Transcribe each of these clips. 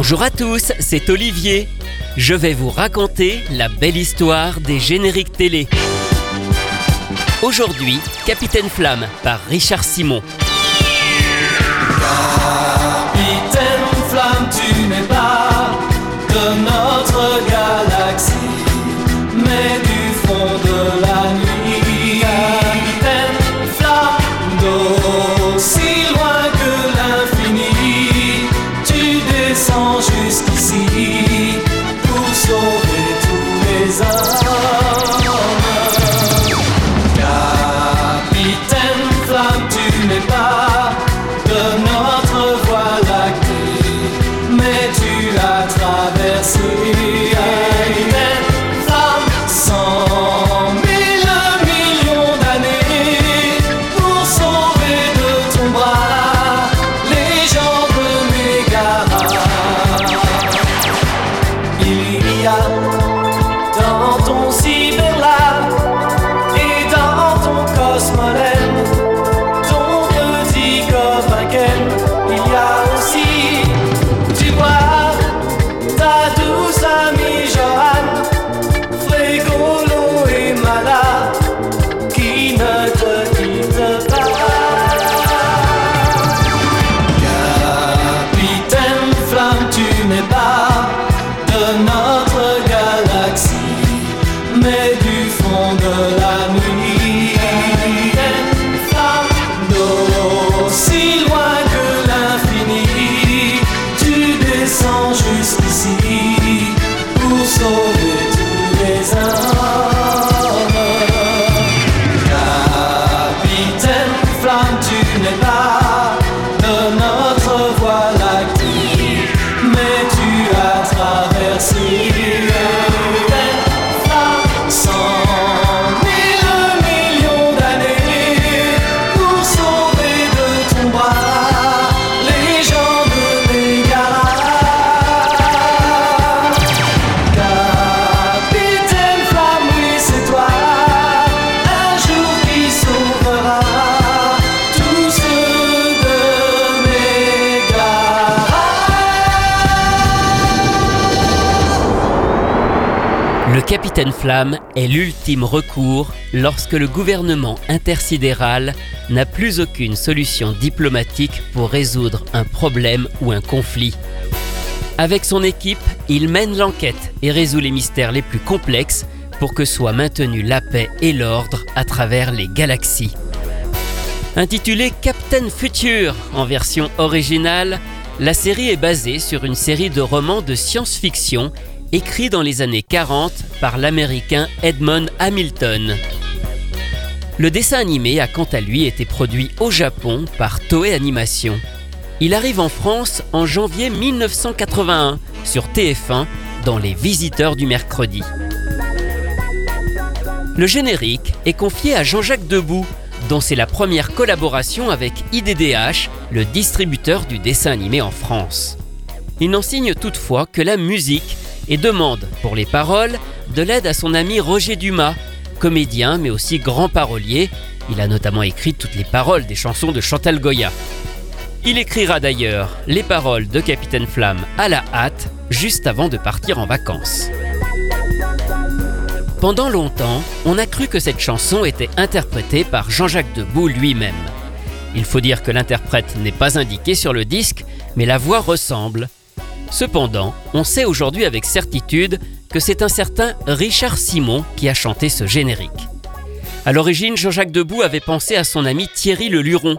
Bonjour à tous, c'est Olivier. Je vais vous raconter la belle histoire des génériques télé. Aujourd'hui, Capitaine Flamme par Richard Simon. Capitaine Flamme est l'ultime recours lorsque le gouvernement intersidéral n'a plus aucune solution diplomatique pour résoudre un problème ou un conflit. Avec son équipe, il mène l'enquête et résout les mystères les plus complexes pour que soit maintenue la paix et l'ordre à travers les galaxies. Intitulée Captain Future en version originale, la série est basée sur une série de romans de science-fiction écrits dans les années 40 par l'américain Edmond Hamilton. Le dessin animé a quant à lui été produit au Japon par Toei Animation. Il arrive en France en janvier 1981 sur TF1 dans Les Visiteurs du mercredi. Le générique est confié à Jean-Jacques Debout, dont c'est la première collaboration avec IDDH, le distributeur du dessin animé en France. Il n'en signe toutefois que la musique et demande, pour les paroles, de l'aide à son ami Roger Dumas, comédien mais aussi grand parolier. Il a notamment écrit toutes les paroles des chansons de Chantal Goya. Il écrira d'ailleurs les paroles de Capitaine Flamme à la hâte, juste avant de partir en vacances. Pendant longtemps, on a cru que cette chanson était interprétée par Jean-Jacques Debout lui-même. Il faut dire que l'interprète n'est pas indiqué sur le disque, mais la voix ressemble. Cependant, on sait aujourd'hui avec certitude que c'est un certain Richard Simon qui a chanté ce générique. À l'origine, Jean-Jacques Debout avait pensé à son ami Thierry Le Luron,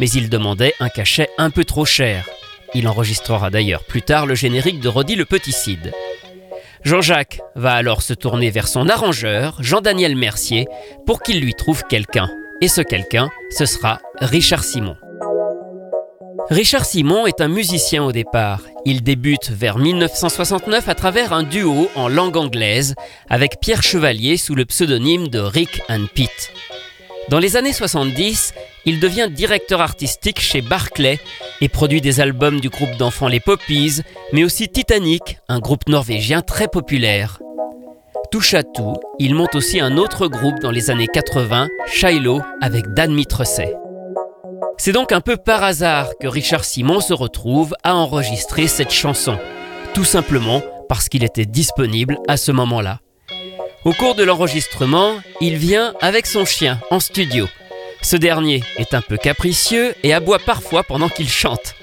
mais il demandait un cachet un peu trop cher. Il enregistrera d'ailleurs plus tard le générique de Roddy le Petit Cid. Jean-Jacques va alors se tourner vers son arrangeur, Jean-Daniel Mercier, pour qu'il lui trouve quelqu'un. Et ce quelqu'un, ce sera Richard Simon. Richard Simon est un musicien au départ. Il débute vers 1969 à travers un duo en langue anglaise avec Pierre Chevalier sous le pseudonyme de Rick and Pete. Dans les années 70, il devient directeur artistique chez Barclay et produit des albums du groupe d'enfants Les Poppies, mais aussi Titanic, un groupe norvégien très populaire. Touche à tout, il monte aussi un autre groupe dans les années 80, Shiloh, avec Dan Mitresset. C'est donc un peu par hasard que Richard Simon se retrouve à enregistrer cette chanson, tout simplement parce qu'il était disponible à ce moment-là. Au cours de l'enregistrement, il vient avec son chien en studio. Ce dernier est un peu capricieux et aboie parfois pendant qu'il chante.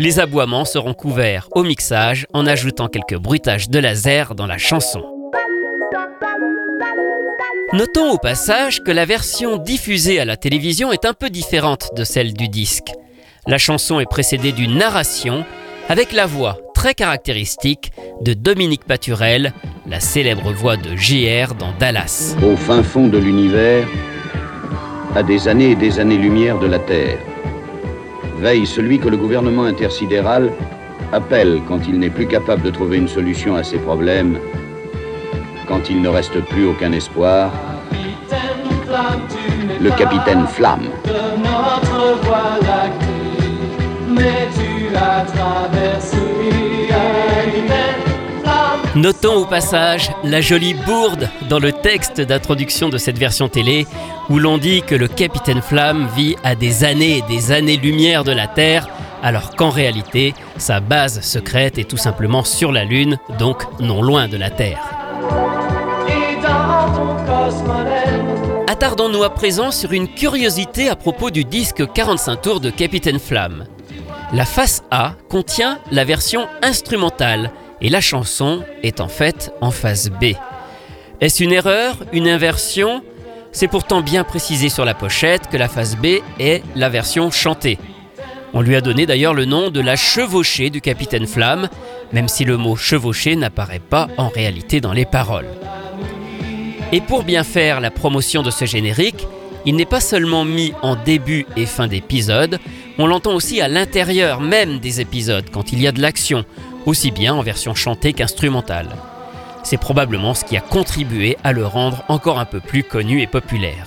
Les aboiements seront couverts au mixage en ajoutant quelques bruitages de laser dans la chanson. Notons au passage que la version diffusée à la télévision est un peu différente de celle du disque. La chanson est précédée d'une narration avec la voix très caractéristique de Dominique Paturel, la célèbre voix de JR dans Dallas. Au fin fond de l'univers, à des années et des années-lumière de la Terre, veille celui que le gouvernement intersidéral appelle quand il n'est plus capable de trouver une solution à ses problèmes quand il ne reste plus aucun espoir, le capitaine Flamme. Notons au passage la jolie bourde dans le texte d'introduction de cette version télé où l'on dit que le capitaine Flamme vit à des années et des années-lumière de la Terre alors qu'en réalité, sa base secrète est tout simplement sur la Lune, donc non loin de la Terre. Attardons-nous à présent sur une curiosité à propos du disque 45 tours de Capitaine Flamme. La face A contient la version instrumentale et la chanson est en fait en face B. Est-ce une erreur Une inversion? C'est pourtant bien précisé sur la pochette que la face B est la version chantée. On lui a donné d'ailleurs le nom de la chevauchée du capitaine Flamme, même si le mot chevauchée n'apparaît pas en réalité dans les paroles. Et pour bien faire la promotion de ce générique, il n'est pas seulement mis en début et fin d'épisode, on l'entend aussi à l'intérieur même des épisodes quand il y a de l'action, aussi bien en version chantée qu'instrumentale. C'est probablement ce qui a contribué à le rendre encore un peu plus connu et populaire.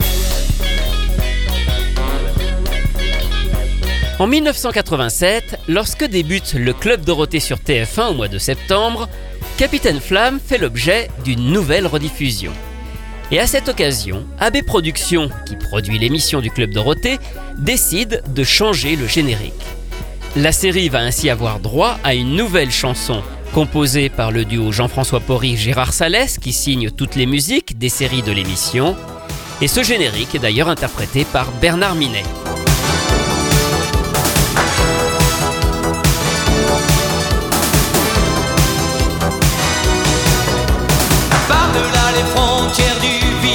En 1987, lorsque débute le Club Dorothée sur TF1 au mois de septembre, Capitaine Flamme fait l'objet d'une nouvelle rediffusion. Et à cette occasion, AB Productions, qui produit l'émission du Club Dorothée, décide de changer le générique. La série va ainsi avoir droit à une nouvelle chanson, composée par le duo Jean-François Porry-Gérard Salès, qui signe toutes les musiques des séries de l'émission. Et ce générique est d'ailleurs interprété par Bernard Minet.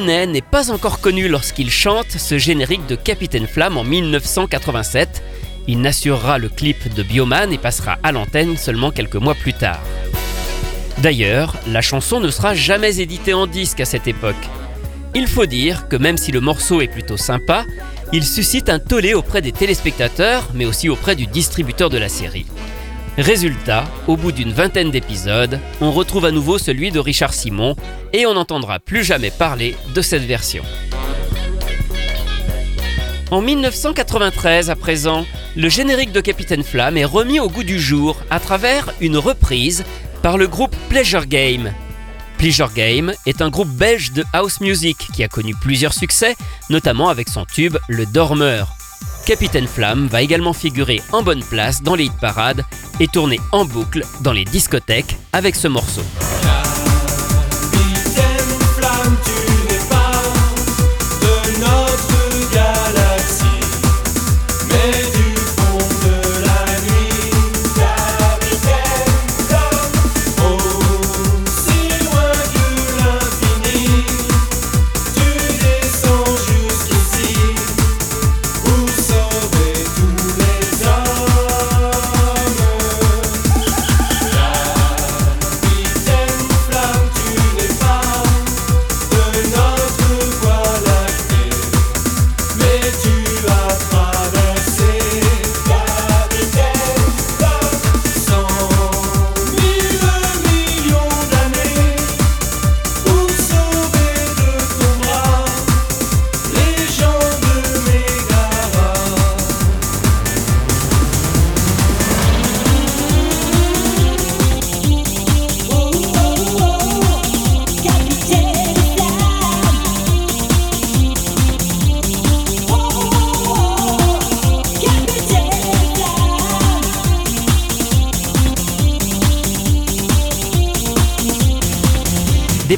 N'est pas encore connu lorsqu'il chante ce générique de Capitaine Flamme en 1987. Il n'assurera le clip de Bioman et passera à l'antenne seulement quelques mois plus tard. D'ailleurs, la chanson ne sera jamais éditée en disque à cette époque. Il faut dire que même si le morceau est plutôt sympa, il suscite un tollé auprès des téléspectateurs, mais aussi auprès du distributeur de la série. Résultat, au bout d'une vingtaine d'épisodes, on retrouve à nouveau celui de Richard Simon et on n'entendra plus jamais parler de cette version. En 1993, à présent, le générique de Capitaine Flamme est remis au goût du jour à travers une reprise par le groupe Pleasure Game. Pleasure Game est un groupe belge de house music qui a connu plusieurs succès, notamment avec son tube Le Dormeur. Capitaine Flamme va également figurer en bonne place dans les hit parades et tourner en boucle dans les discothèques avec ce morceau.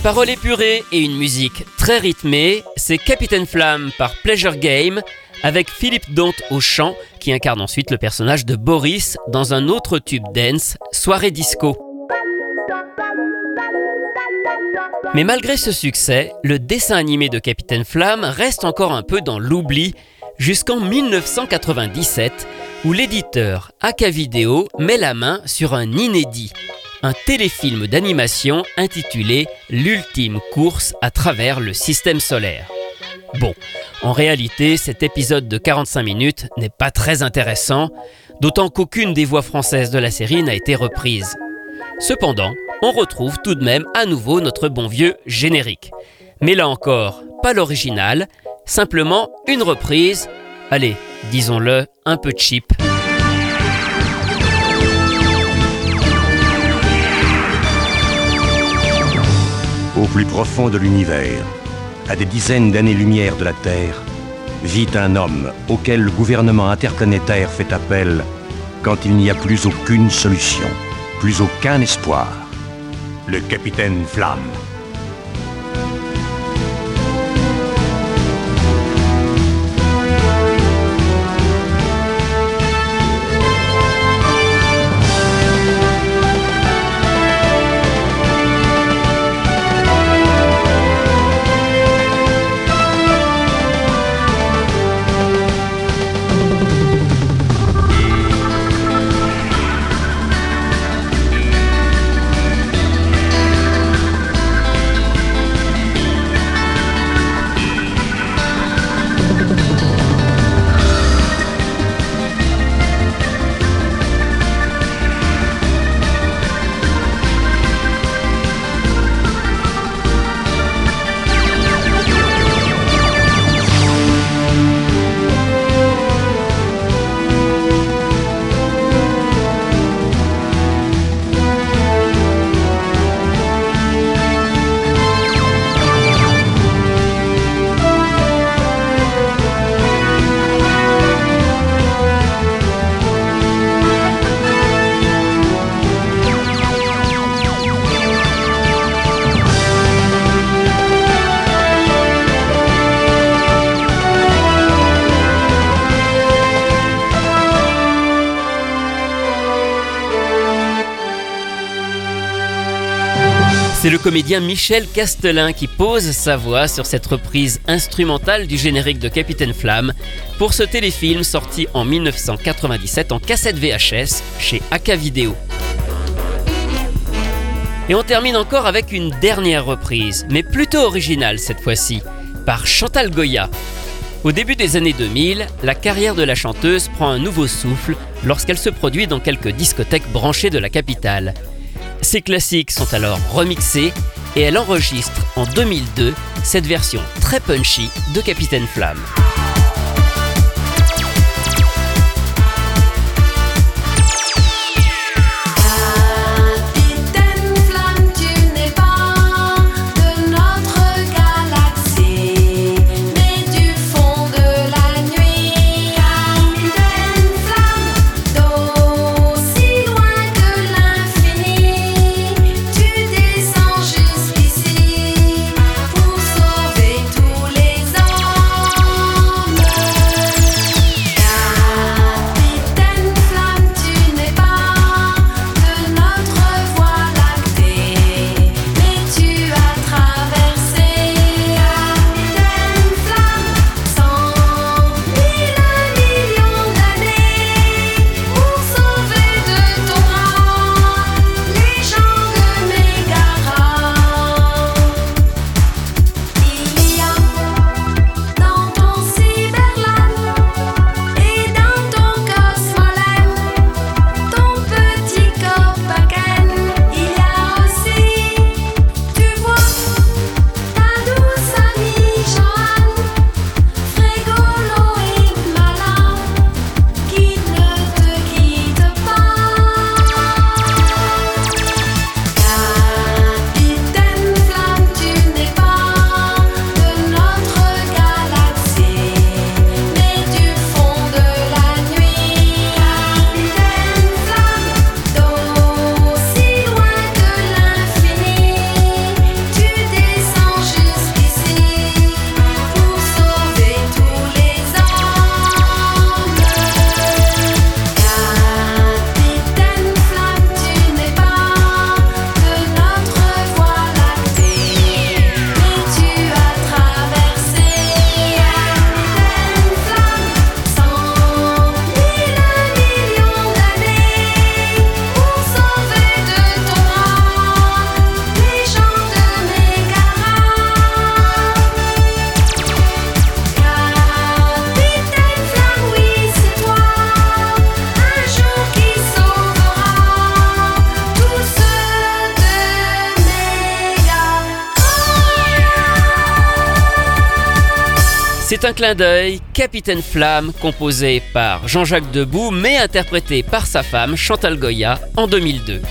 Paroles épurées et une musique très rythmée, c'est Capitaine Flamme par Pleasure Game avec Philippe Dante au chant qui incarne ensuite le personnage de Boris dans un autre tube dance, Soirée Disco. Mais malgré ce succès, le dessin animé de Capitaine Flamme reste encore un peu dans l'oubli jusqu'en 1997 où l'éditeur AK Video met la main sur un inédit un téléfilm d'animation intitulé L'ultime course à travers le système solaire. Bon, en réalité, cet épisode de 45 minutes n'est pas très intéressant, d'autant qu'aucune des voix françaises de la série n'a été reprise. Cependant, on retrouve tout de même à nouveau notre bon vieux générique. Mais là encore, pas l'original, simplement une reprise, allez, disons-le, un peu cheap. Plus profond de l'univers, à des dizaines d'années-lumière de la Terre, vit un homme auquel le gouvernement interplanétaire fait appel quand il n'y a plus aucune solution, plus aucun espoir. Le capitaine Flamme. C'est le comédien Michel Castelin qui pose sa voix sur cette reprise instrumentale du générique de Capitaine Flamme pour ce téléfilm sorti en 1997 en cassette VHS chez AK Video. Et on termine encore avec une dernière reprise, mais plutôt originale cette fois-ci, par Chantal Goya. Au début des années 2000, la carrière de la chanteuse prend un nouveau souffle lorsqu'elle se produit dans quelques discothèques branchées de la capitale. Ces classiques sont alors remixés et elle enregistre en 2002 cette version très punchy de Capitaine Flamme. Un clin d'œil, Capitaine Flamme, composé par Jean-Jacques Debout, mais interprété par sa femme Chantal Goya en 2002.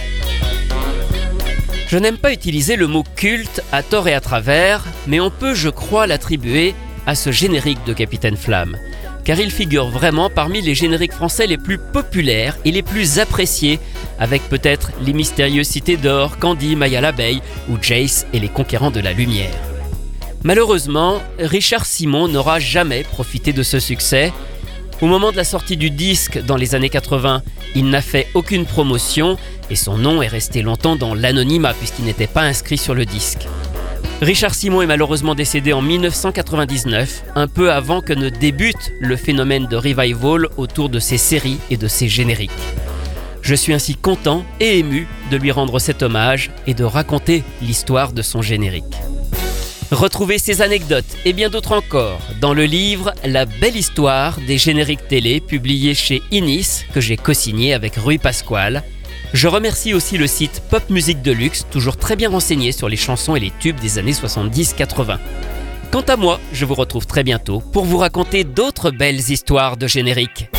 Je n'aime pas utiliser le mot culte à tort et à travers, mais on peut, je crois, l'attribuer à ce générique de Capitaine Flamme, car il figure vraiment parmi les génériques français les plus populaires et les plus appréciés, avec peut-être les mystérieuses cités d'or, Candy, Maya l'abeille ou Jace et les conquérants de la lumière. Malheureusement, Richard Simon n'aura jamais profité de ce succès. Au moment de la sortie du disque dans les années 80, il n'a fait aucune promotion et son nom est resté longtemps dans l'anonymat puisqu'il n'était pas inscrit sur le disque. Richard Simon est malheureusement décédé en 1999, un peu avant que ne débute le phénomène de revival autour de ses séries et de ses génériques. Je suis ainsi content et ému de lui rendre cet hommage et de raconter l'histoire de son générique. Retrouvez ces anecdotes et bien d'autres encore dans le livre La belle histoire des génériques télé publié chez Inis que j'ai co-signé avec Rui Pasquale. Je remercie aussi le site Pop Musique Deluxe, toujours très bien renseigné sur les chansons et les tubes des années 70-80. Quant à moi, je vous retrouve très bientôt pour vous raconter d'autres belles histoires de génériques.